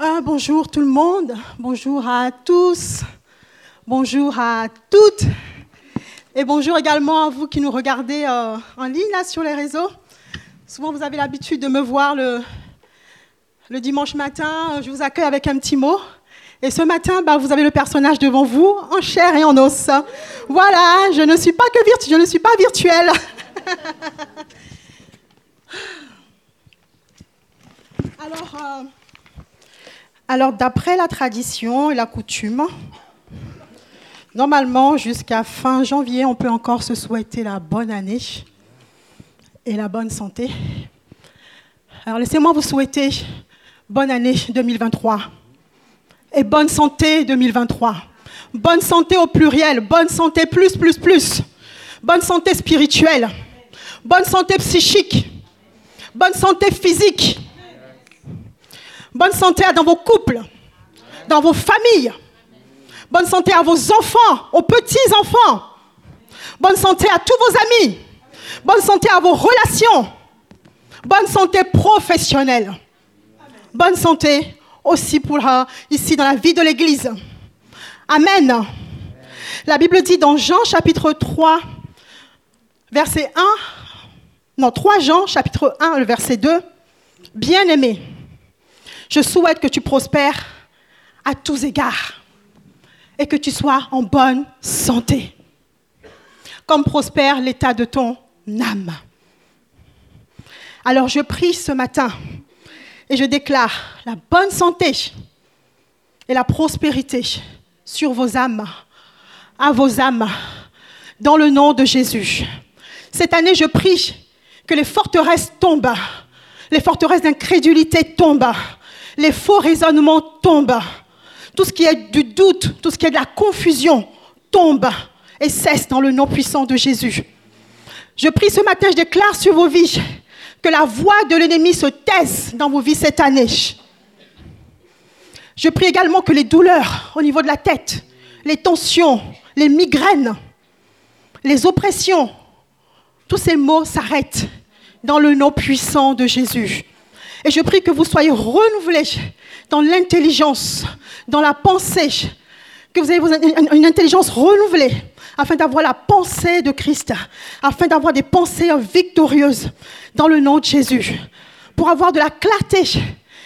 Ah, bonjour tout le monde, bonjour à tous, bonjour à toutes, et bonjour également à vous qui nous regardez euh, en ligne sur les réseaux. Souvent vous avez l'habitude de me voir le, dimanche matin, je vous accueille avec un petit mot. Et ce matin, bah, vous avez le personnage devant vous, en chair et en os. Voilà, je ne suis pas que je ne suis pas virtuelle. Alors, euh, alors d'après la tradition et la coutume, normalement, jusqu'à fin janvier, on peut encore se souhaiter la bonne année et la bonne santé. Alors laissez-moi vous souhaiter bonne année 2023 et bonne santé 2023. Bonne santé au pluriel, bonne santé plus, plus, plus. Bonne santé spirituelle, bonne santé psychique, bonne santé physique, bonne santé dans vos couples, dans vos familles, bonne santé à vos enfants, aux petits-enfants, bonne santé à tous vos amis, bonne santé à vos relations, bonne santé professionnelle, bonne santé aussi pour ici dans la vie de l'Église. Amen. La Bible dit dans Jean chapitre 3, verset 1, non, 3 Jean chapitre 1, le verset 2, Bien-aimé, je souhaite que tu prospères à tous égards et que tu sois en bonne santé, comme prospère l'état de ton âme. Alors je prie ce matin et je déclare la bonne santé et la prospérité sur vos âmes, à vos âmes, dans le nom de Jésus. Cette année, je prie que les forteresses tombent, les forteresses d'incrédulité tombent, les faux raisonnements tombent, tout ce qui est du doute, tout ce qui est de la confusion tombe et cesse dans le nom puissant de Jésus. Je prie ce matin, je déclare sur vos vies que la voix de l'ennemi se taise dans vos vies cette année. Je prie également que les douleurs au niveau de la tête, les tensions, les migraines, les oppressions, tous ces mots s'arrêtent dans le nom puissant de Jésus. Et je prie que vous soyez renouvelés dans l'intelligence, dans la pensée, que vous ayez une intelligence renouvelée afin d'avoir la pensée de Christ, afin d'avoir des pensées victorieuses dans le nom de Jésus, pour avoir de la clarté,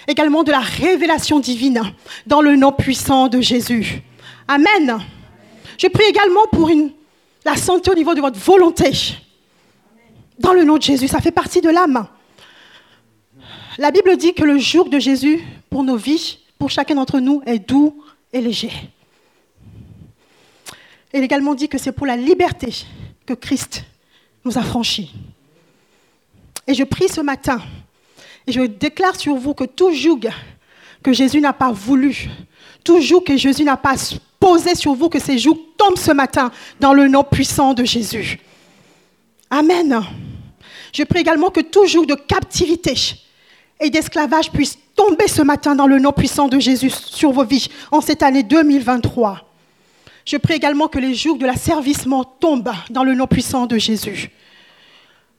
également de la révélation divine dans le nom puissant de Jésus. Amen. Je prie également pour la santé au niveau de votre volonté. Dans le nom de Jésus, ça fait partie de l'âme. La Bible dit que le jour de Jésus pour nos vies, pour chacun d'entre nous, est doux et léger. Il également dit que c'est pour la liberté que Christ nous a franchis. Et je prie ce matin, et je déclare sur vous que tout joug que Jésus n'a pas voulu, tout joug que Jésus n'a pas posé sur vous, que ces jougs tombent ce matin dans le nom puissant de Jésus. Amen. Je prie également que tout joug de captivité et d'esclavage puisse tomber ce matin dans le nom puissant de Jésus sur vos vies en cette année 2023. Je prie également que les jours de l'asservissement tombent dans le nom puissant de Jésus.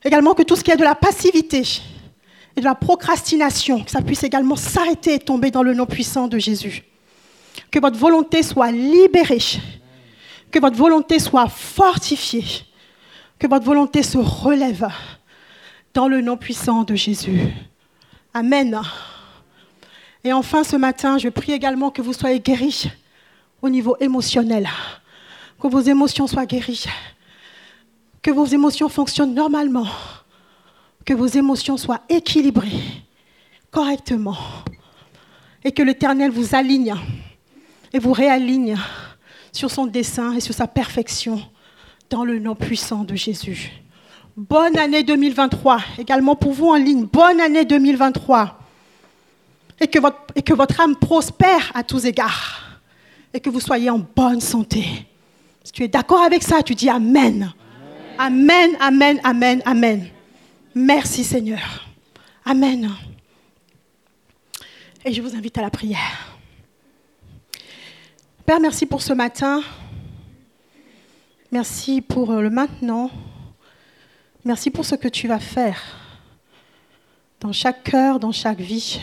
Également que tout ce qui est de la passivité et de la procrastination, que ça puisse également s'arrêter et tomber dans le nom puissant de Jésus. Que votre volonté soit libérée, que votre volonté soit fortifiée, que votre volonté se relève dans le nom puissant de Jésus. Amen. Et enfin, ce matin, je prie également que vous soyez guéris au niveau émotionnel, que vos émotions soient guéries, que vos émotions fonctionnent normalement, que vos émotions soient équilibrées correctement et que l'Éternel vous aligne et vous réaligne sur son dessein et sur sa perfection dans le nom puissant de Jésus. Bonne année 2023, également pour vous en ligne. Bonne année 2023. Et que votre, et que votre âme prospère à tous égards et que vous soyez en bonne santé. Si tu es d'accord avec ça, tu dis Amen. Amen, Amen, Amen, Amen. Merci Seigneur. Amen. Et je vous invite à la prière. Père, merci pour ce matin. Merci pour le maintenant. Merci pour ce que tu vas faire dans chaque cœur, dans chaque vie.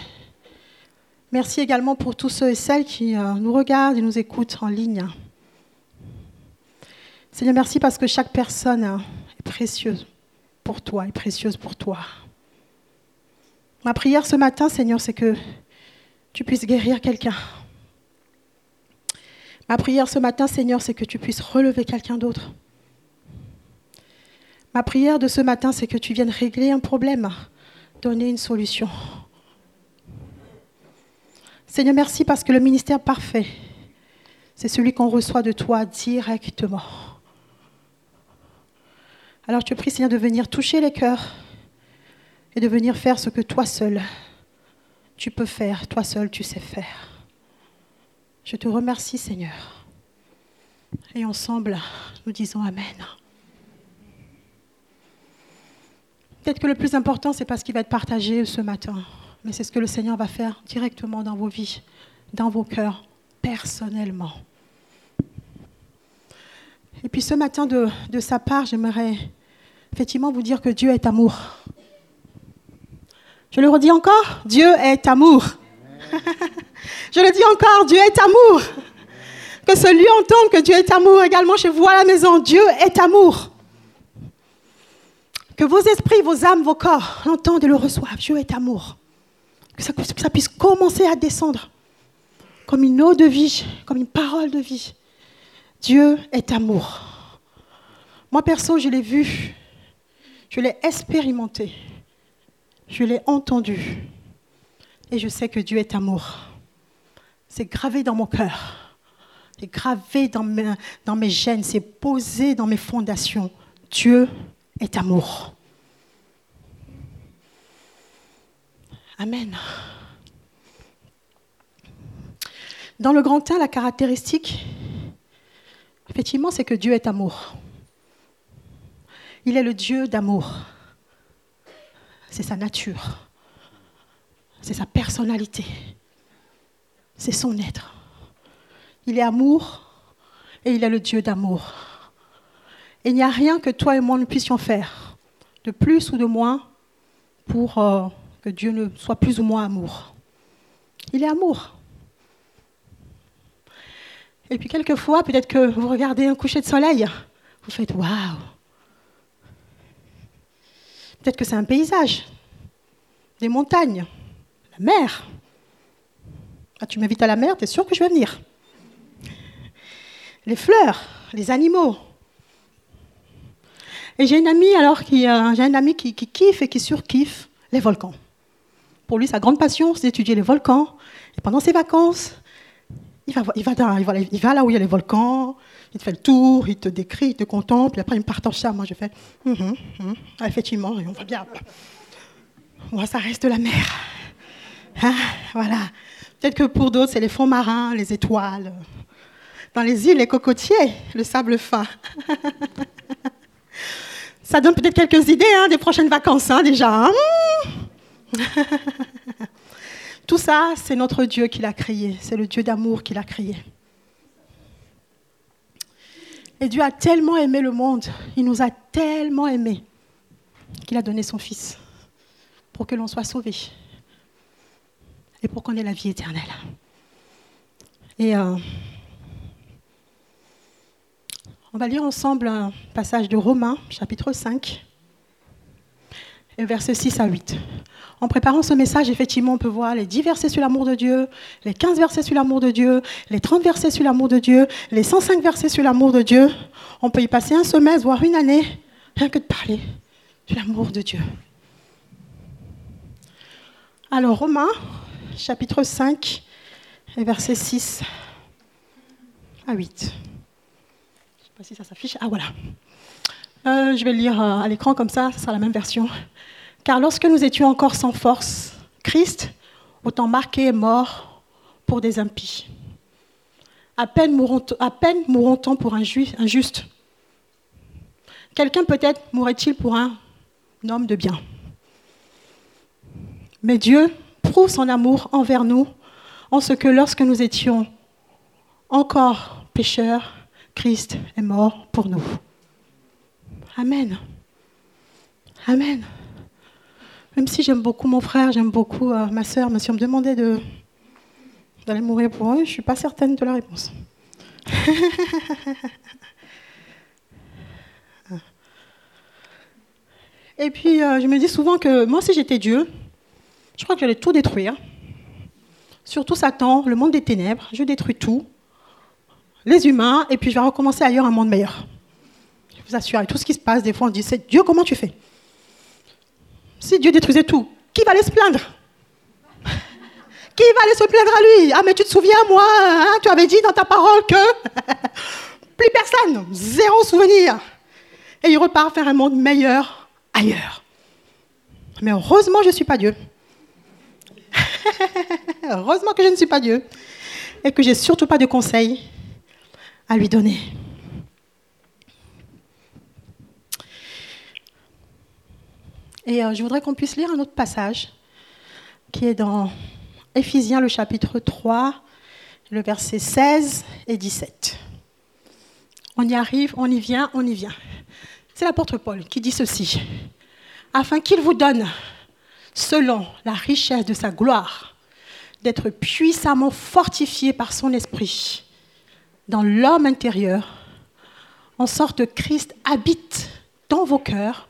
Merci également pour tous ceux et celles qui euh, nous regardent et nous écoutent en ligne. Seigneur, merci parce que chaque personne euh, est précieuse pour toi, est précieuse pour toi. Ma prière ce matin, Seigneur, c'est que tu puisses guérir quelqu'un. Ma prière ce matin, Seigneur, c'est que tu puisses relever quelqu'un d'autre. Ma prière de ce matin, c'est que tu viennes régler un problème, donner une solution. Seigneur, merci parce que le ministère parfait, c'est celui qu'on reçoit de toi directement. Alors je te prie, Seigneur, de venir toucher les cœurs et de venir faire ce que toi seul, tu peux faire, toi seul, tu sais faire. Je te remercie, Seigneur. Et ensemble, nous disons Amen. Peut-être que le plus important, c'est pas ce qui va être partagé ce matin, mais c'est ce que le Seigneur va faire directement dans vos vies, dans vos cœurs, personnellement. Et puis ce matin, de, sa part, j'aimerais effectivement vous dire que Dieu est amour. Je le redis encore, Dieu est amour. Je le dis encore, Dieu est amour. Que celui entende que Dieu est amour également chez vous à la maison. Dieu est amour. Que vos esprits, vos âmes, vos corps l'entendent et le reçoivent. Dieu est amour. Que ça, puisse commencer à descendre comme une eau de vie, comme une parole de vie. Dieu est amour. Moi, perso, je l'ai vu, je l'ai expérimenté, je l'ai entendu, et je sais que Dieu est amour. C'est gravé dans mon cœur, c'est gravé dans mes gènes, c'est posé dans mes fondations. Dieu est amour. Amen. Dans le grand 1, la caractéristique, effectivement, c'est que Dieu est amour. Il est le Dieu d'amour. C'est sa nature. C'est sa personnalité. C'est son être. Il est amour et il est le Dieu d'amour. Et il n'y a rien que toi et moi ne puissions faire, de plus ou de moins, pour euh, que Dieu ne soit plus ou moins amour. Il est amour. Et puis quelquefois, peut-être que vous regardez un coucher de soleil, vous faites waouh. Peut-être que c'est un paysage, des montagnes, la mer. Ah, tu m'invites à la mer, tu es sûr que je vais venir? Les fleurs, les animaux, et j'ai une amie alors qui, euh, j'ai un ami qui, kiffe et qui surkiffe les volcans. Pour lui, sa grande passion, c'est d'étudier les volcans. Et pendant ses vacances, il va, il, va là où il y a les volcans, il te fait le tour, il te décrit, il te contemple, et après il me partage ça. Moi, je fais, hum, hum, hum. Ah, effectivement, on va bien. Moi, ça reste la mer. Hein, voilà. Peut-être que pour d'autres, c'est les fonds marins, les étoiles. Dans les îles, les cocotiers, le sable fin. Ça donne peut-être quelques idées hein, des prochaines vacances hein, déjà. Hein. Tout ça, c'est notre Dieu qui l'a créé. C'est le Dieu d'amour qui l'a créé. Et Dieu a tellement aimé le monde, il nous a tellement aimés, qu'il a donné son Fils pour que l'on soit sauvé et pour qu'on ait la vie éternelle. Et euh, on va lire ensemble un passage de Romains, chapitre 5, et versets 6 à 8. En préparant ce message, effectivement, on peut voir les 10 versets sur l'amour de Dieu, les 15 versets sur l'amour de Dieu, les 30 versets sur l'amour de Dieu, les 105 versets sur l'amour de Dieu. On peut y passer un semestre, voire une année, rien que de parler de l'amour de Dieu. Alors, Romains, chapitre 5, et versets 6 à 8 si ça s'affiche. Ah voilà. Euh, je vais lire euh, à l'écran comme ça, ce sera la même version. Car lorsque nous étions encore sans force, Christ, autant marqué et mort pour des impies. À peine mourront-on pour un juste. Quelqu'un peut-être mourrait-il pour un homme de bien. Mais Dieu prouve son amour envers nous en ce que lorsque nous étions encore pécheurs, Christ est mort pour nous. Amen. Amen. Même si j'aime beaucoup mon frère, j'aime beaucoup euh, ma soeur, mais si on me demandait de, allez mourir pour eux, je ne suis pas certaine de la réponse. Et puis, euh, je me dis souvent que moi, si j'étais Dieu, je crois que j'allais tout détruire. Surtout Satan, le monde des ténèbres. Je détruis tout. Les humains, et puis je vais recommencer ailleurs un monde meilleur. Je vous assure, avec tout ce qui se passe, des fois on dit, c'est Dieu, comment tu fais? Si Dieu détruisait tout, qui va aller se plaindre? Qui va aller se plaindre à lui? Ah, mais tu te souviens, moi, hein, tu avais dit dans ta parole que plus personne, zéro souvenir. Et il repart faire un monde meilleur ailleurs. Mais heureusement, je ne suis pas Dieu. heureusement que je ne suis pas Dieu. Et que j'ai surtout pas de conseils à lui donner. Et euh, je voudrais qu'on puisse lire un autre passage qui est dans Éphésiens le chapitre 3, le verset 16 et 17. On y arrive, on y vient, on y vient. C'est l'apôtre Paul qui dit ceci. Afin qu'il vous donne, selon la richesse de sa gloire, d'être puissamment fortifié par son esprit dans l'homme intérieur, en sorte que Christ habite dans vos cœurs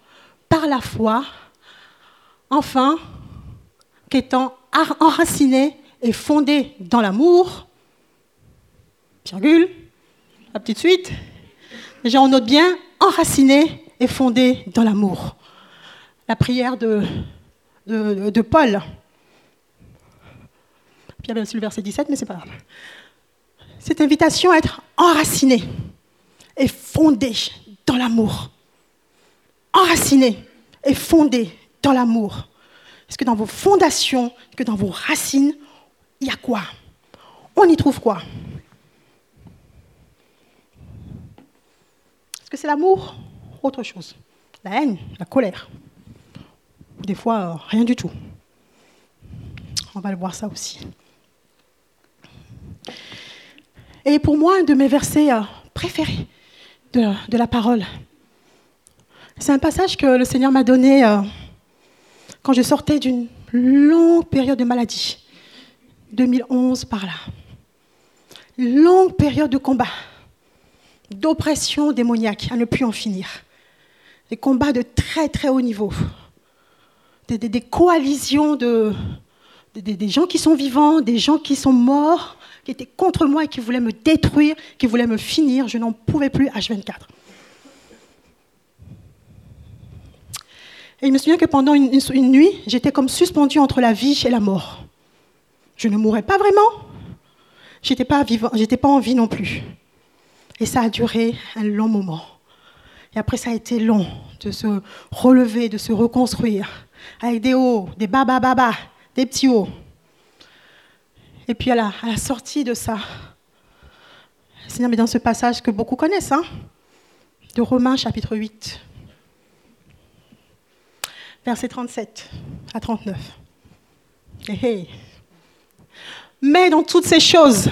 par la foi, enfin, qu'étant enraciné et fondé dans l'amour, virgule, la petite suite, déjà on note bien, enraciné et fondé dans l'amour. La prière de, Paul. Pierre bien sûr le verset 17, mais c'est pas grave. Cette invitation à être enraciné et fondé dans l'amour. Enraciné et fondé dans l'amour. Est-ce que dans vos fondations, que dans vos racines, il y a quoi? On y trouve quoi? Est-ce que c'est l'amour Autre chose? La haine, la colère? Des fois, euh, rien du tout. On va le voir ça aussi. Et pour moi, un de mes versets euh, préférés de, la parole, c'est un passage que le Seigneur m'a donné euh, quand je sortais d'une longue période de maladie, 2011 par là. Longue période de combat, d'oppression démoniaque, à ne plus en finir. Des combats de très très haut niveau. Des, coalitions de, des gens qui sont vivants, des gens qui sont morts, qui étaient contre moi et qui voulaient me détruire, qui voulaient me finir. Je n'en pouvais plus H24. Et il me souvient que pendant une, nuit, j'étais comme suspendue entre la vie et la mort. Je ne mourrais pas vraiment. J'étais pas pas en vie non plus. Et ça a duré un long moment. Et après, ça a été long de se relever, de se reconstruire, avec des hauts, des bas, bas, bas, bas, des petits hauts. Et puis à la, sortie de ça, Seigneur, mais dans ce passage que beaucoup connaissent, hein, de Romains chapitre 8, versets 37 à 39. Mais dans toutes ces choses,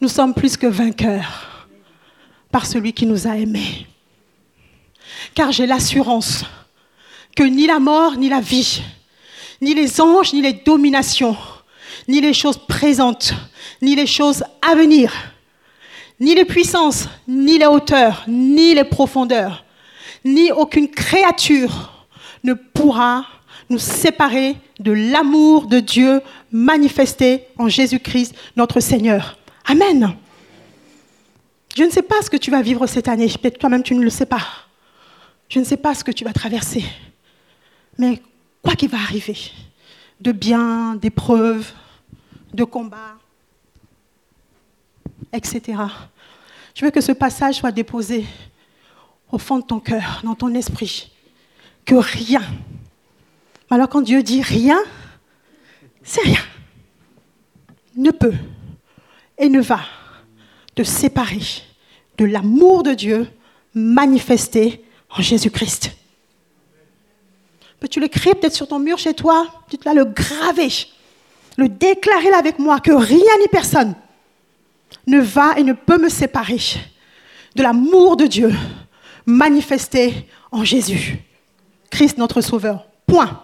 nous sommes plus que vainqueurs par celui qui nous a aimés. Car j'ai l'assurance que ni la mort, ni la vie, ni les anges, ni les dominations, ni les choses présentes, ni les choses à venir, ni les puissances, ni les hauteurs, ni les profondeurs, ni aucune créature ne pourra nous séparer de l'amour de Dieu manifesté en Jésus-Christ, notre Seigneur. Amen. Je ne sais pas ce que tu vas vivre cette année, peut-être toi-même tu ne le sais pas. Je ne sais pas ce que tu vas traverser. Mais quoi qu'il va arriver, de bien, d'épreuves, de combat, etc. Je veux que ce passage soit déposé au fond de ton cœur, dans ton esprit, que rien, alors quand Dieu dit rien, c'est rien, ne peut et ne va te séparer de l'amour de Dieu manifesté en Jésus-Christ. Peux-tu l'écrire peut-être sur ton mur chez toi? Tu te le graver le déclarer avec moi que rien ni personne ne va et ne peut me séparer de l'amour de Dieu manifesté en Jésus, Christ notre Sauveur. Point.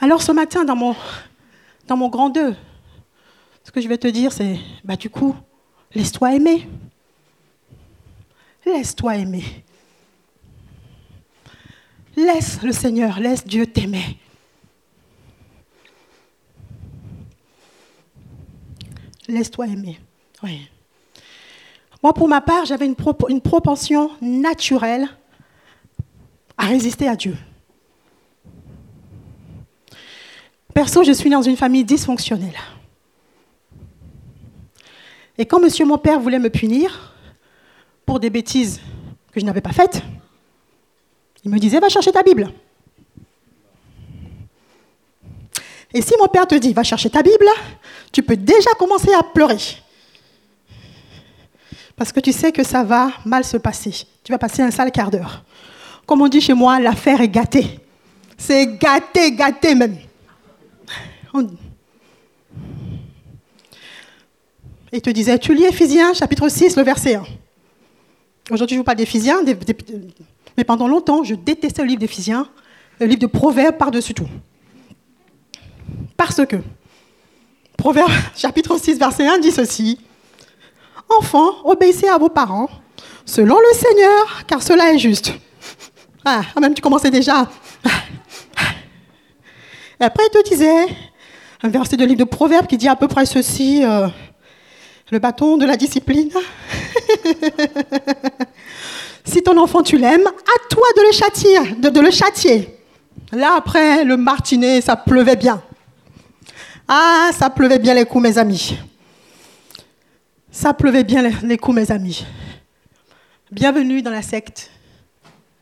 Alors ce matin, dans mon, grand 2, ce que je vais te dire, c'est, bah du coup, laisse-toi aimer. Laisse-toi aimer. Laisse le Seigneur, laisse Dieu t'aimer. Laisse-toi aimer. Moi, pour ma part, j'avais une, une propension naturelle à résister à Dieu. Perso, je suis dans une famille dysfonctionnelle. Et quand monsieur mon père voulait me punir pour des bêtises que je n'avais pas faites, il me disait, va chercher ta Bible. Et si mon père te dit, va chercher ta Bible, tu peux déjà commencer à pleurer. Parce que tu sais que ça va mal se passer. Tu vas passer un sale quart d'heure. Comme on dit chez moi, l'affaire est gâtée. C'est gâté, gâté même. Il te disait, tu lis Éphésiens chapitre 6, le verset 1. Aujourd'hui, je vous parle d'Éphésiens, mais pendant longtemps, je détestais le livre d'Éphésiens, le livre de Proverbes par-dessus tout. Parce que, Proverbes chapitre 6, verset 1 dit ceci, Enfants, obéissez à vos parents, selon le Seigneur, car cela est juste. Ah, même tu commençais déjà. Et après, il te disait, un verset de livre de Proverbes qui dit à peu près ceci, euh, le bâton de la discipline. si ton enfant tu l'aimes, à toi de le châtier, de, le châtier. Là après le martinet, ça pleuvait bien. Ah, ça pleuvait bien les coups, mes amis. Ça pleuvait bien les, coups, mes amis. Bienvenue dans la secte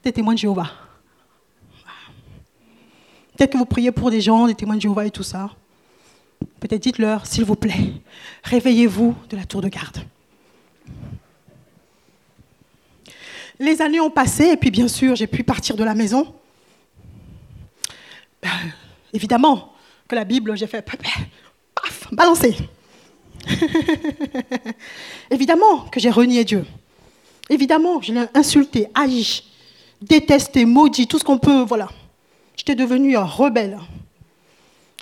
des témoins de Jéhovah. Peut-être que vous priez pour des gens, des témoins de Jéhovah et tout ça. Peut-être dites-leur, s'il vous plaît, réveillez-vous de la tour de garde. Les années ont passé et puis bien sûr, j'ai pu partir de la maison. Ben, évidemment que la Bible, j'ai fait paf, balancer. évidemment que j'ai renié Dieu. Évidemment je l'ai insulté, haï, détesté, maudit, tout ce qu'on peut, voilà. J'étais devenue un rebelle.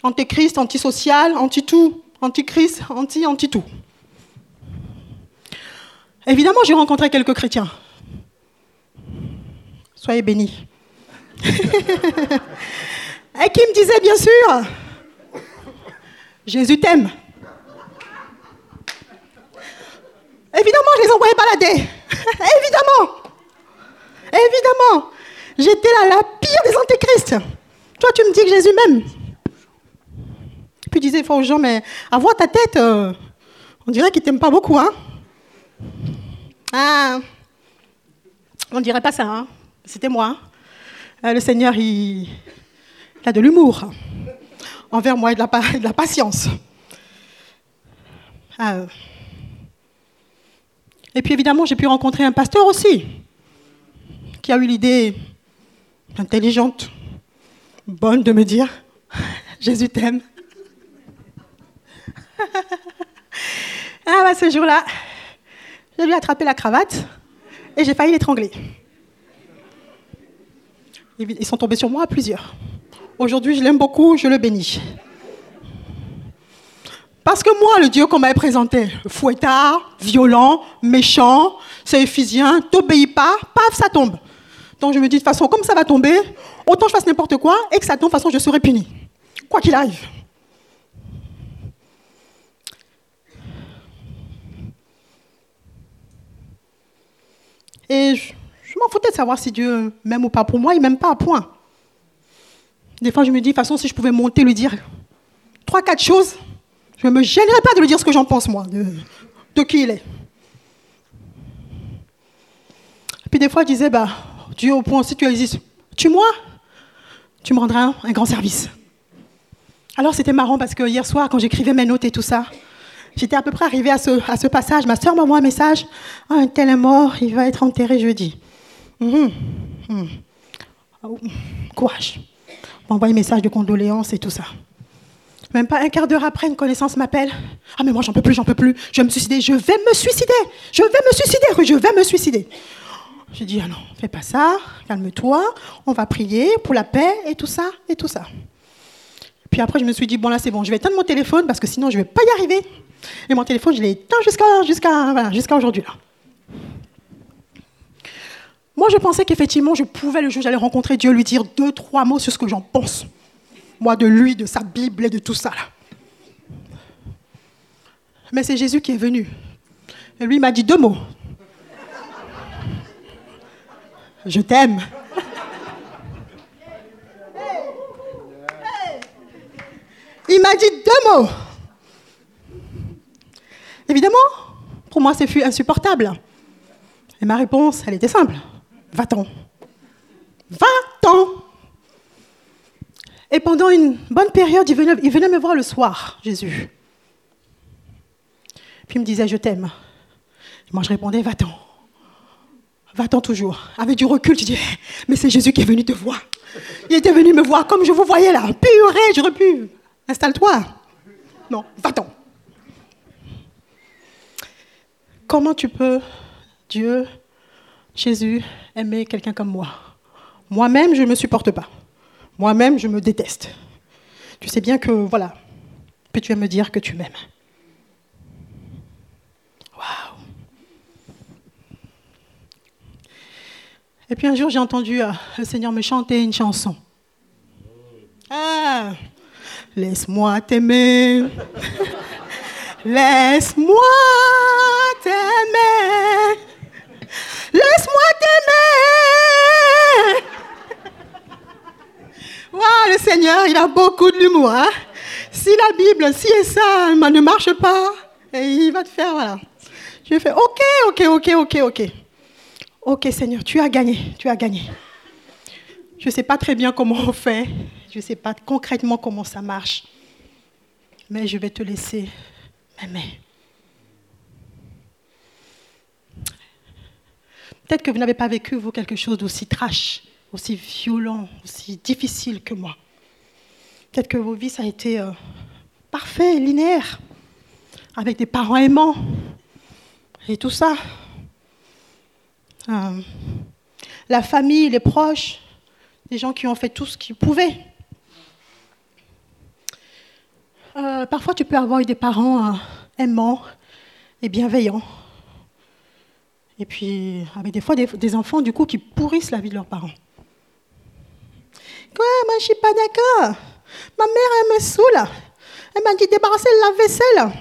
Antéchrist, antisocial, anti-tout, antichrist, anti-anti-tout. Évidemment, j'ai rencontré quelques chrétiens. Soyez bénis. Et qui me disait bien sûr, Jésus t'aime. Évidemment, je les envoyais balader. Évidemment. Évidemment. J'étais là, la pire des antéchrists. Toi, tu me dis que Jésus m'aime. Puis disait aux gens, mais à voir ta tête, euh, on dirait qu'il t'aime pas beaucoup, hein Ah, on dirait pas ça, hein C'était moi. Euh, le Seigneur, il, a de l'humour envers moi et de la, patience. Ah. Et puis évidemment, j'ai pu rencontrer un pasteur aussi, qui a eu l'idée intelligente, bonne de me dire, Jésus t'aime. ah bah ce jour-là, j'ai lui attrapé la cravate et j'ai failli l'étrangler. Ils sont tombés sur moi à plusieurs. Aujourd'hui, je l'aime beaucoup, je le bénis. Parce que moi, le Dieu qu'on m'avait présenté, fouettard, violent, méchant, c'est éphysien, t'obéis pas, paf, ça tombe. Donc je me dis, de toute façon, comme ça va tomber, autant je fasse n'importe quoi et que ça tombe, de toute façon, je serai puni. Quoi qu'il arrive. Et je, m'en foutais de savoir si Dieu m'aime ou pas. Pour moi, il m'aime pas à point. Des fois, je me dis, de toute façon, si je pouvais monter, lui dire trois, quatre choses, je ne me gênerais pas de lui dire ce que j'en pense, moi, de, qui il est. Puis des fois, je disais, bah, Dieu, au point, si tu existes, tue-moi, tu me rendras un, grand service. Alors c'était marrant parce que hier soir, quand j'écrivais mes notes et tout ça, J'étais à peu près arrivée à ce, à ce passage. Ma soeur m'envoie un message. Ah, un tel est mort, il va être enterré jeudi. Mmh. Mmh. Oh, courage. M'envoie un message de condoléances et tout ça. Même pas un quart d'heure après, une connaissance m'appelle. Ah, mais moi, j'en peux plus, j'en peux plus. Je vais me suicider. Je vais me suicider. Je vais me suicider. je vais me suicider. Je dis, ah non, fais pas ça. Calme-toi. On va prier pour la paix et tout ça et tout ça. puis après, je me suis dit, bon là c'est bon, je vais éteindre mon téléphone parce que sinon je ne vais pas y arriver. Et mon téléphone, je l'ai éteint jusqu'à jusqu'à jusqu'à aujourd'hui. là. Moi, je pensais qu'effectivement, je pouvais le jour j'allais rencontrer Dieu lui dire deux, trois mots sur ce que j'en pense. Moi, de lui, de sa Bible et de tout ça. Là. Mais c'est Jésus qui est venu. Et lui m'a dit deux mots. Je t'aime. Il m'a dit deux mots. Évidemment, pour moi, c'est insupportable. Et ma réponse, elle était simple. Va-t'en. Va-t'en. Et pendant une bonne période, il venait, me voir le soir, Jésus. Puis il me disait, je t'aime. Moi, je répondais, va-t'en. Va-t'en toujours. Avec du recul, tu dis, mais c'est Jésus qui est venu te voir. Il était venu me voir comme je vous voyais là. Purée, j'aurais pu. Installe-toi. Non, va-t'en. Comment tu peux, Dieu, Jésus, aimer quelqu'un comme moi Moi-même, je ne me supporte pas. Moi-même, je me déteste. Tu sais bien que, voilà, puis tu me dire que tu m'aimes? Waouh Et puis un jour, j'ai entendu euh, le Seigneur me chanter une chanson. Ah, laisse-moi t'aimer. laisse-moi t'aimer. Laisse-moi t'aimer. Waouh, le Seigneur, il a beaucoup de l'humour. Hein? Si la Bible, si et ça ne marche pas, il va te faire, voilà. Je fais, ok, ok, ok, ok, ok. Ok Seigneur, tu as gagné, tu as gagné. Je ne sais pas très bien comment on fait, je ne sais pas concrètement comment ça marche, mais je vais te laisser m'aimer. Peut-être que vous n'avez pas vécu, vous, quelque chose d'aussi trash, aussi violent, aussi difficile que moi. Peut-être que vos vies, ça a été euh, parfait, linéaire, avec des parents aimants et tout ça. Euh, la famille, les proches, des gens qui ont fait tout ce qu'ils pouvaient. Euh, parfois, tu peux avoir eu des parents aimants et bienveillants. Et puis, avec des fois des, enfants, du coup, qui pourrissent la vie de leurs parents. Quoi, moi, je suis pas d'accord. Ma mère, elle me saoule. Elle m'a dit débarrasser la vaisselle.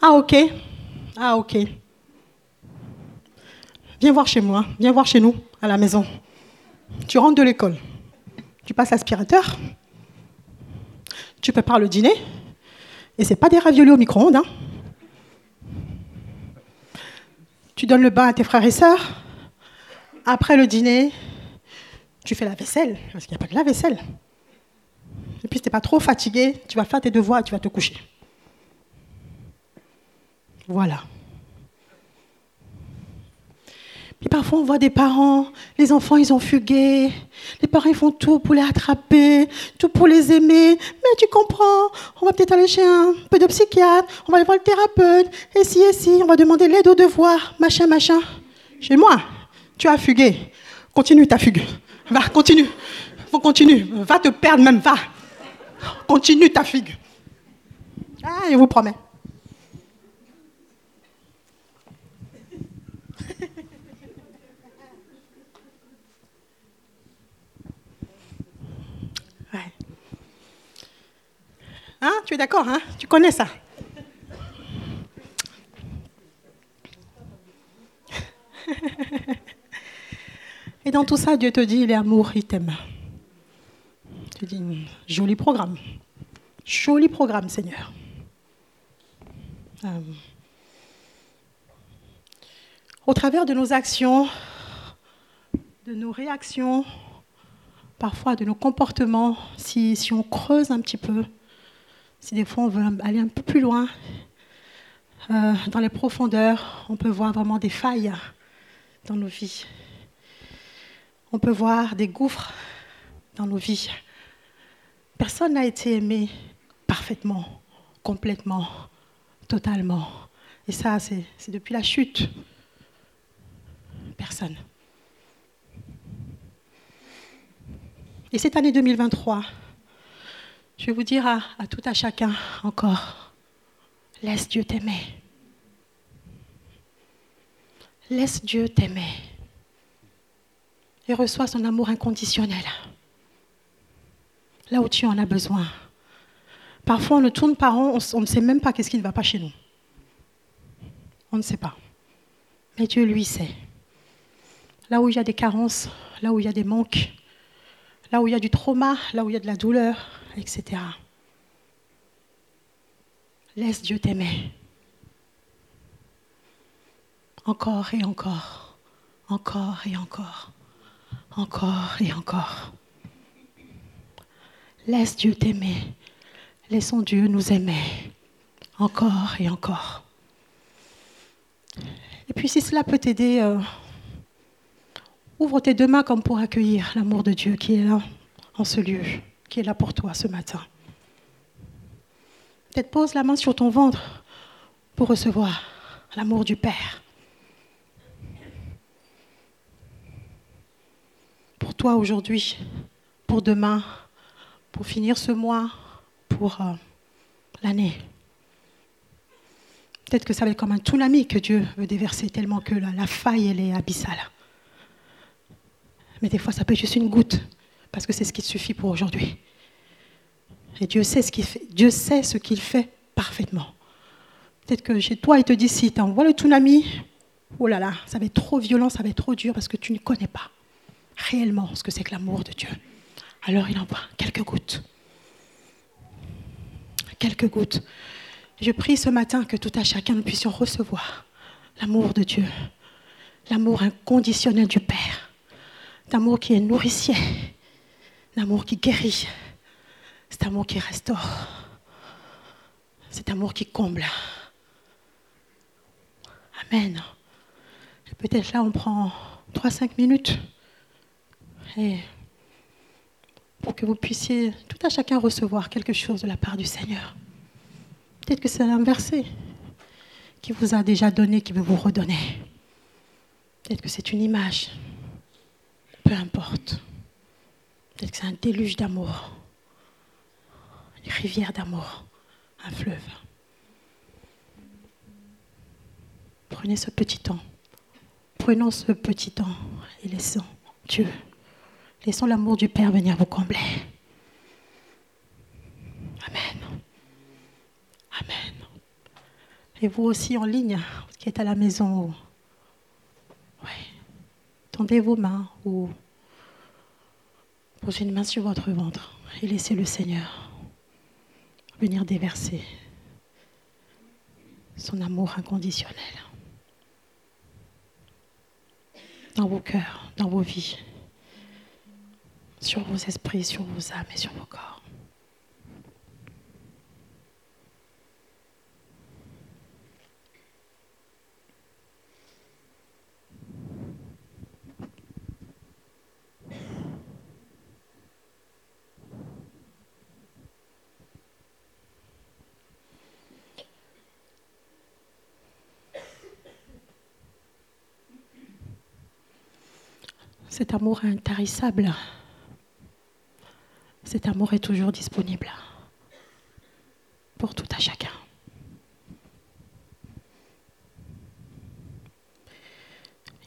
Ah, ok. Ah, ok. Viens voir chez moi, viens voir chez nous, à la maison. Tu rentres de l'école, tu passes l'aspirateur, tu prépares le dîner, et c'est pas des raviolis au micro-ondes. Hein. Tu donnes le bain à tes frères et sœurs. Après le dîner, tu fais la vaisselle, parce qu'il n'y a pas que la vaisselle. Et puis, si tu n'es pas trop fatigué, tu vas faire tes devoirs et tu vas te coucher. Voilà. Puis parfois, on voit des parents, les enfants, ils ont fugué. Les parents, ils font tout pour les attraper, tout pour les aimer. Mais tu comprends, on va peut-être aller chez un peu de psychiatre, on va aller voir le thérapeute, et si, et si, on va demander l'aide aux devoirs, machin, machin. Chez moi, tu as fugué. Continue ta fugue. Va, continue. Faut continue. Va te perdre même, va. Continue ta fugue. Ah, je vous promets. Hein? Tu es d'accord, hein? Tu connais ça? Et dans tout ça, Dieu te dit, il est amour, il t'aime. Tu dis, joli programme. Joli programme, Seigneur. Euh, au travers de nos actions, de nos réactions, parfois de nos comportements, si, si on creuse un petit peu, si des fois on veut aller un peu plus loin, euh, dans les profondeurs, on peut voir vraiment des failles dans nos vies. On peut voir des gouffres dans nos vies. Personne n'a été aimé parfaitement, complètement, totalement. Et ça, c'est depuis la chute. Personne. Et cette année 2023, je vais vous dire à, tout à chacun encore, laisse Dieu t'aimer. Laisse Dieu t'aimer. Et reçois son amour inconditionnel. Là où tu en as besoin. Parfois, on ne tourne par rond, on ne sait même pas qu'est-ce qui ne va pas chez nous. On ne sait pas. Mais Dieu, lui, sait. Là où il y a des carences, là où il y a des manques, là où il y a du trauma, là où il y a de la douleur, etc. Laisse Dieu t'aimer. Encore et encore, encore et encore, encore et encore. Laisse Dieu t'aimer. Laissons Dieu nous aimer encore et encore. Et puis si cela peut t'aider, euh, ouvre tes deux mains comme pour accueillir l'amour de Dieu qui est là en ce lieu, est là pour toi ce matin. Peut-être pose la main sur ton ventre pour recevoir l'amour du Père. Pour toi aujourd'hui, pour demain, pour finir ce mois, pour euh, l'année. Peut-être que ça va être comme un tsunami que Dieu veut déverser tellement que la, faille, est abyssale. Mais des fois, ça peut être juste une goutte, parce que c'est ce qui suffit pour aujourd'hui. Et Dieu sait ce qu'il fait. Dieu sait ce qu'il fait parfaitement. Peut-être que chez toi, il te dit, si tu envoies le tsunami, oh là là, ça va être trop violent, ça va être trop dur, parce que tu ne connais pas réellement ce que c'est que l'amour de Dieu. Alors il envoie quelques gouttes. Quelques gouttes. Je prie ce matin que tout à chacun nous puissions recevoir l'amour de Dieu, l'amour inconditionnel du Père, l'amour qui est nourricier, l'amour qui guérit, cet amour qui restaure, cet amour qui comble. Amen. Peut-être là, on prend 3-5 minutes pour que vous puissiez tout à chacun recevoir quelque chose de la part du Seigneur. Peut-être que c'est un verset qui vous a déjà donné, qui veut vous redonner. Peut-être que c'est une image. Peu importe. Peut-être que c'est un déluge d'amour. Une rivière d'amour. Un fleuve. Prenez ce petit temps. Prenons ce petit temps et laissons Dieu, laissons l'amour du Père venir vous combler. Amen. Amen. Et vous aussi en ligne, qui êtes à la maison, oui. tendez vos mains ou posez une main sur votre ventre et laissez le Seigneur venir déverser son amour inconditionnel dans vos cœurs, dans vos vies, sur vos esprits, sur vos âmes et sur vos corps. Cet amour est intarissable. Cet amour est toujours disponible pour tout à chacun.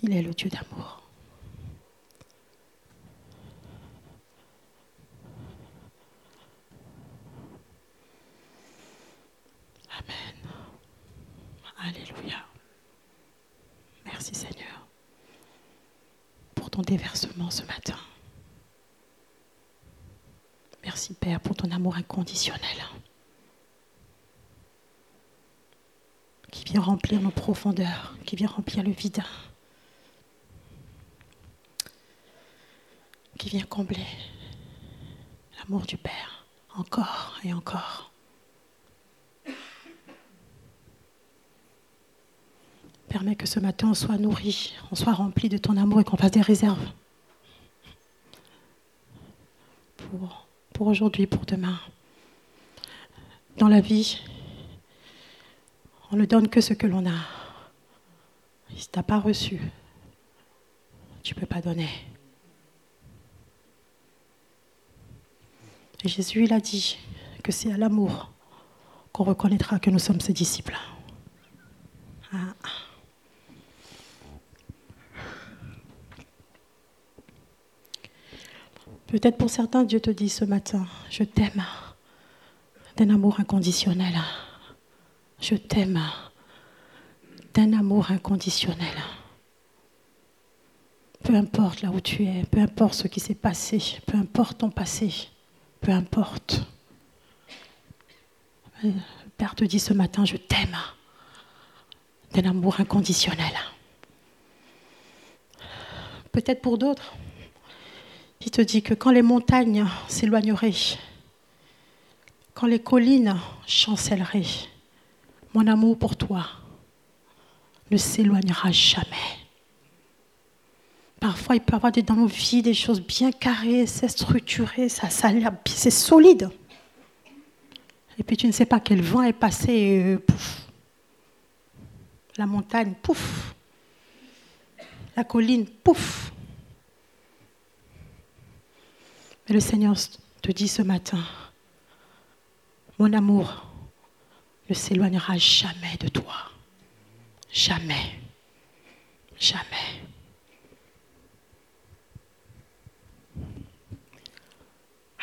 Il est le Dieu d'amour. Amen. Alléluia. Merci Seigneur ton déversement ce matin. Merci Père pour ton amour inconditionnel qui vient remplir nos profondeurs, qui vient remplir le vide, qui vient combler l'amour du Père encore et encore. Permets que ce matin on soit nourri, on soit rempli de ton amour et qu'on fasse des réserves pour, pour aujourd'hui, pour demain. Dans la vie, on ne donne que ce que l'on a. si tu n'as pas reçu, tu ne peux pas donner. Et Jésus, il a dit que c'est à l'amour qu'on reconnaîtra que nous sommes ses disciples. Ah. Peut-être pour certains, Dieu te dit ce matin, je t'aime d'un amour inconditionnel. Je t'aime d'un amour inconditionnel. Peu importe là où tu es, peu importe ce qui s'est passé, peu importe ton passé, peu importe. Le Père te dit ce matin, je t'aime d'un amour inconditionnel. Peut-être pour d'autres, il te dit que quand les montagnes s'éloigneraient, quand les collines chancelleraient, mon amour pour toi ne s'éloignera jamais. Parfois, il peut y avoir dans nos vies des choses bien carrées, c'est structuré, ça, c'est solide. Et puis tu ne sais pas quel vent est passé euh, pouf. La montagne, pouf. La colline, pouf. Mais le Seigneur te dit ce matin, mon amour ne s'éloignera jamais de toi. Jamais. Jamais.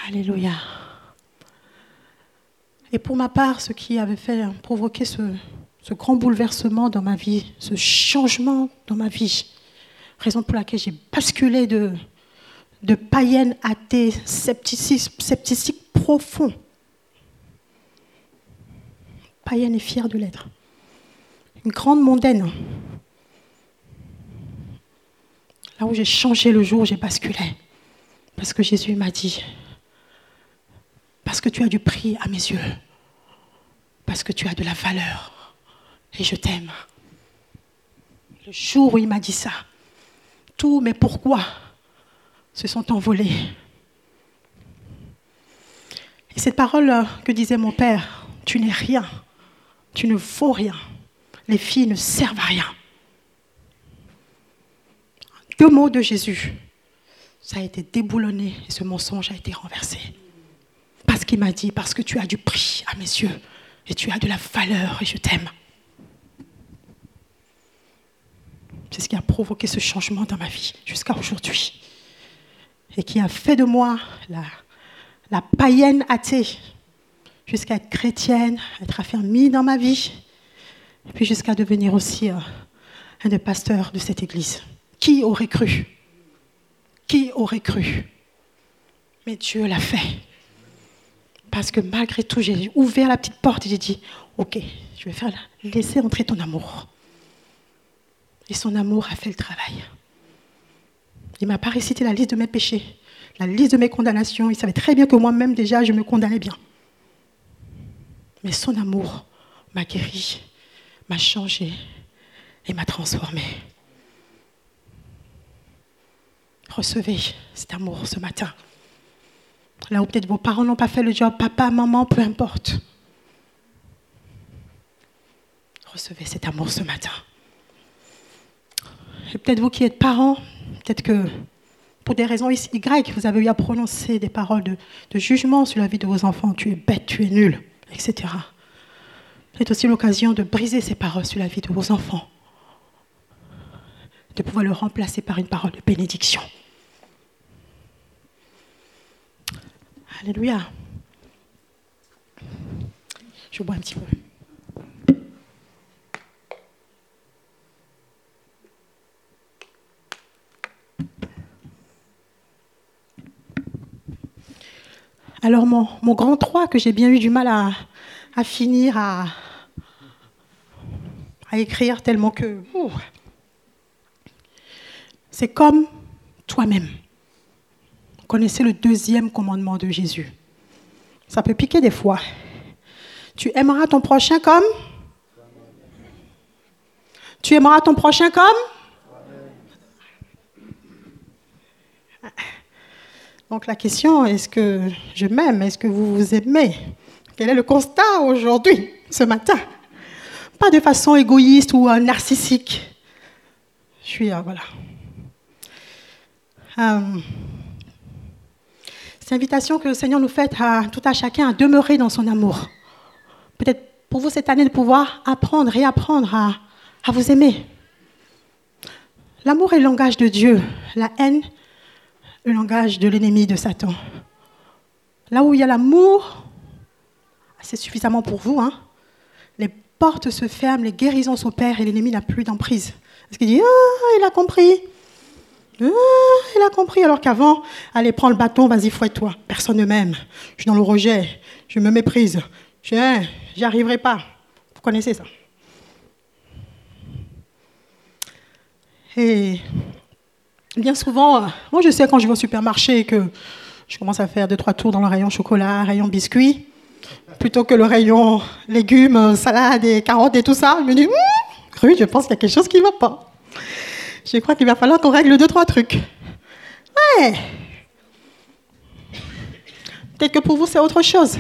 Alléluia. Et pour ma part, ce qui avait fait provoquer ce, ce grand bouleversement dans ma vie, ce changement dans ma vie, raison pour laquelle j'ai basculé de, de païenne athée, scepticisme, scepticisme profond. Païenne et fière de l'être. Une grande mondaine. Là où j'ai changé le jour où j'ai basculé. Parce que Jésus m'a dit, parce que tu as du prix à mes yeux, parce que tu as de la valeur, et je t'aime. Le jour où il m'a dit ça, tous mes pourquoi se sont envolés. Et cette parole que disait mon père, tu n'es rien, tu ne vaux rien, les filles ne servent à rien. Deux mots de Jésus, ça a été déboulonné et ce mensonge a été renversé. Parce qu'il m'a dit, parce que tu as du prix à mes yeux et tu as de la valeur et je t'aime. C'est ce qui a provoqué ce changement dans ma vie jusqu'à aujourd'hui. Et qui a fait de moi la, païenne athée jusqu'à être chrétienne, être affermie dans ma vie, et puis jusqu'à devenir aussi euh, un des pasteurs de cette église. Qui aurait cru? Qui aurait cru? Mais Dieu l'a fait. Parce que malgré tout, j'ai ouvert la petite porte et j'ai dit, ok, je vais faire laisser entrer ton amour. Et son amour a fait le travail. Il m'a pas récité la liste de mes péchés, la liste de mes condamnations. Il savait très bien que moi-même déjà, je me condamnais bien. Mais son amour m'a guéri, m'a changé et m'a transformé. Recevez cet amour ce matin. Là où peut-être vos parents n'ont pas fait le job, papa, maman, peu importe. Recevez cet amour ce matin. Et peut-être vous qui êtes parents, peut-être que pour des raisons Y, vous avez eu à prononcer des paroles de, jugement sur la vie de vos enfants. Tu es bête, tu es nul, etc. C'est aussi l'occasion de briser ces paroles sur la vie de vos enfants, de pouvoir le remplacer par une parole de bénédiction. Alléluia. Je bois un petit peu. Alors mon, grand 3 que j'ai bien eu du mal à, à finir à, à écrire tellement que... C'est comme toi-même connaissez le deuxième commandement de Jésus. Ça peut piquer des fois. Tu aimeras ton prochain comme? Tu aimeras ton prochain comme? Donc la question, est-ce que je m'aime? Est-ce que vous vous aimez? Quel est le constat aujourd'hui, ce matin? Pas de façon égoïste ou narcissique. Je suis, euh, voilà. Euh, Cette que le Seigneur nous fait à tout à chacun à demeurer dans son amour. Peut-être pour vous cette année de pouvoir apprendre et apprendre à, à vous aimer. L'amour est le langage de Dieu, la haine, le langage de l'ennemi de Satan. Là où il y a l'amour, c'est suffisamment pour vous, hein, les portes se ferment, les guérisons s'opèrent et l'ennemi n'a plus d'emprise. Parce qu'il dit Ah, il a compris. Ah, il a compris. Alors qu'avant, allez, prends le bâton, vas-y, fouette-toi. Personne ne m'aime. Je suis dans le rejet. Je me méprise. Je n'y arriverai pas. Vous connaissez ça. Et bien souvent, euh, moi je sais quand je vais au supermarché que je commence à faire deux, trois tours dans le rayon chocolat, rayon biscuits, plutôt que le rayon légumes, salades et carottes et tout ça. Je me dis, hum, je pense qu'il y a quelque chose qui ne va pas. Je crois qu'il va falloir qu'on règle deux, trois trucs. Ouais. Peut-être que pour vous, c'est autre chose.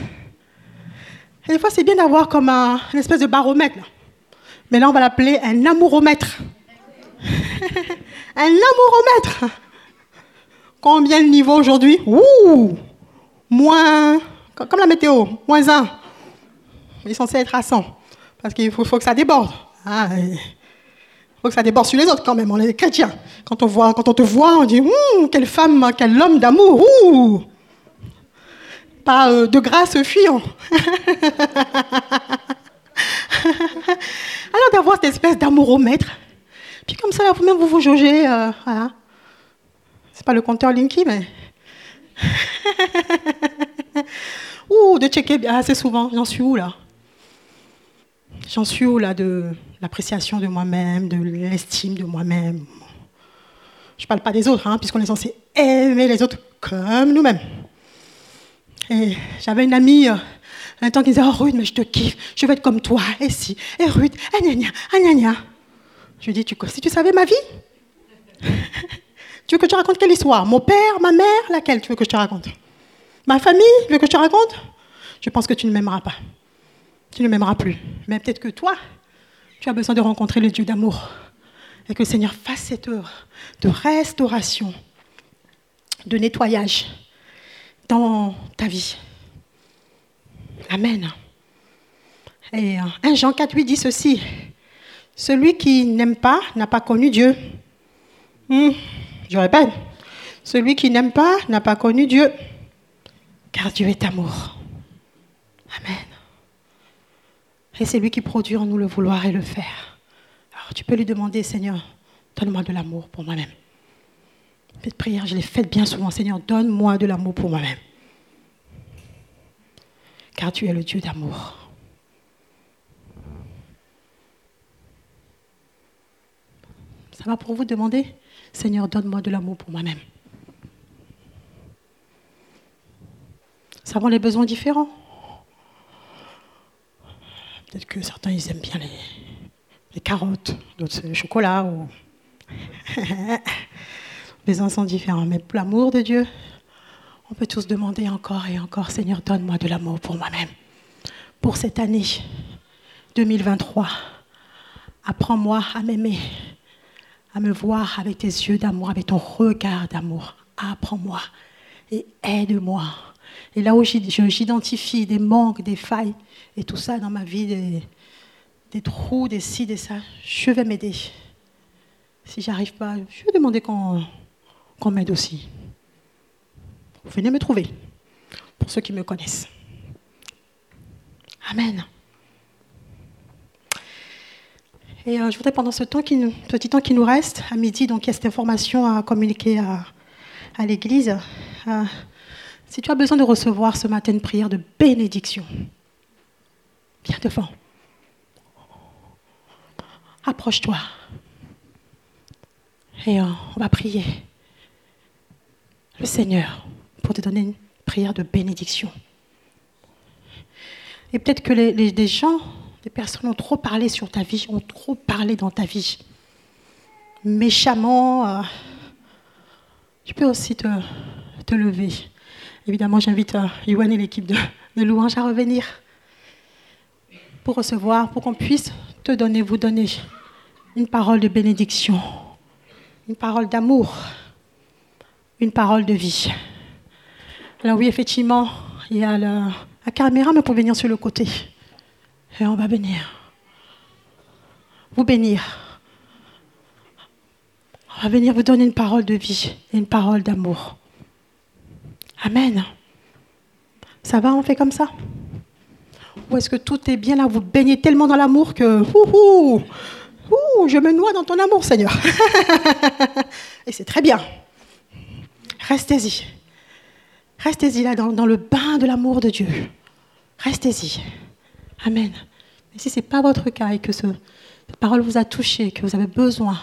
Des fois, c'est bien d'avoir comme un, une espèce de baromètre. Mais là, on va l'appeler un amouromètre. un amouromètre. Combien le niveau aujourd'hui? Ouh Moins, comme la météo, moins 1. Il est censé être à 100. Parce qu'il faut, que ça déborde. Ah, il faut que ça déborde sur les autres quand même. On est chrétiens. Quand on, voit, quand on te voit, on dit quelle femme, quel homme d'amour. Ouh Pas euh, de grâce fuyant. Alors d'avoir cette espèce d'amouromètre puis comme ça, vous-même, vous vous jaugez. Euh, voilà. C'est pas le compteur Linky, mais. Ouh, de checker assez souvent. J'en suis où là? J'en suis où là de l'appréciation de moi-même, de l'estime de moi-même? Je ne parle pas des autres, hein, puisqu'on est censé aimer les autres comme nous-mêmes. Et j'avais une amie euh, un temps qui disait Oh Ruth, mais je te kiffe, je veux être comme toi, et si, et Ruth, et gna gna, gna gna. Lui dis, tu, si tu savais ma vie, tu veux que je te raconte quelle histoire? Mon père, ma mère, laquelle tu veux que je te raconte? Ma famille, tu veux que je te raconte? Je pense que tu ne m'aimeras pas. Tu ne m'aimeras plus. Mais peut-être que toi, tu as besoin de rencontrer le Dieu d'amour. Et que le Seigneur fasse cette œuvre de restauration, de nettoyage dans ta vie. Amen. Et 1 Jean 4, 8 dit ceci. Celui qui n'aime pas n'a pas connu Dieu. Hmm, je répète, celui qui n'aime pas n'a pas connu Dieu, car Dieu est amour. Amen. Et c'est lui qui produit en nous le vouloir et le faire. Alors tu peux lui demander, Seigneur, donne-moi de l'amour pour moi-même. Cette prière, je l'ai faite bien souvent, Seigneur, donne-moi de l'amour pour moi-même. Car tu es le Dieu d'amour. Ça va pour vous demander Seigneur, donne-moi de l'amour pour moi-même. Ça les besoins différents. Peut-être que certains, ils aiment bien les, carottes, d'autres le chocolat. Les besoins sont différents. Mais pour l'amour de Dieu, on peut tous demander encore et encore, Seigneur, donne-moi de l'amour pour moi-même. Pour cette année 2023, apprends-moi à m'aimer à me voir avec tes yeux d'amour, avec ton regard d'amour. Apprends-moi et aide-moi. Et là où j'identifie des manques, des failles et tout ça dans ma vie, des, trous, des ci, des ça, je vais m'aider. Si j'arrive pas, je vais demander qu'on m'aide aussi. Venez me trouver, pour ceux qui me connaissent. Amen. Et euh, je voudrais, pendant ce temps petit temps qui nous reste, à midi, donc il y a cette information à communiquer à, l'Église. Euh, si tu as besoin de recevoir ce matin une prière de bénédiction, viens devant. Approche-toi. Et euh, on va prier le Seigneur pour te donner une prière de bénédiction. Et peut-être que les gens des personnes ont trop parlé sur ta vie, ont trop parlé dans ta vie. Méchamment, euh, tu peux aussi te, te lever. Évidemment, j'invite euh, et l'équipe de, louange à revenir pour recevoir, pour qu'on puisse te donner, vous donner une parole de bénédiction, une parole d'amour, une parole de vie. Alors oui, effectivement, il y a la caméra, mais pour venir sur le côté. Et on va bénir. Vous bénir. On va venir vous donner une parole de vie et une parole d'amour. Amen. Ça va, on fait comme ça? Ou est-ce que tout est bien là? Vous baignez tellement dans l'amour que ouh, ouh, je me noie dans ton amour, Seigneur. et c'est très bien. Restez-y. Restez-y là dans, dans, le bain de l'amour de Dieu. Restez-y. Amen. Mais si ce n'est pas votre cas et que ce, cette parole vous a touché, que vous avez besoin,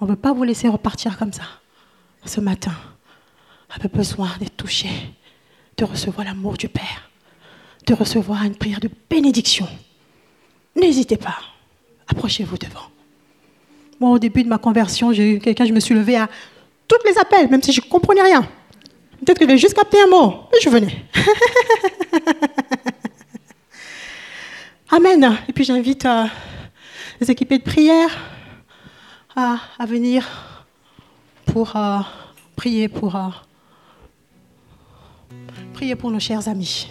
on ne veut pas vous laisser repartir comme ça ce matin. On a besoin d'être touché, de recevoir l'amour du Père, de recevoir une prière de bénédiction. N'hésitez pas. Approchez-vous devant. Moi, au début de ma conversion, j'ai eu quelqu'un, je me suis levée à tous les appels, même si je ne comprenais rien. Peut-être que j'avais juste capté un mot, mais je venais. Amen. Et puis j'invite euh, les équipés de prière à, venir pour euh, prier pour, euh, prier pour nos chers amis.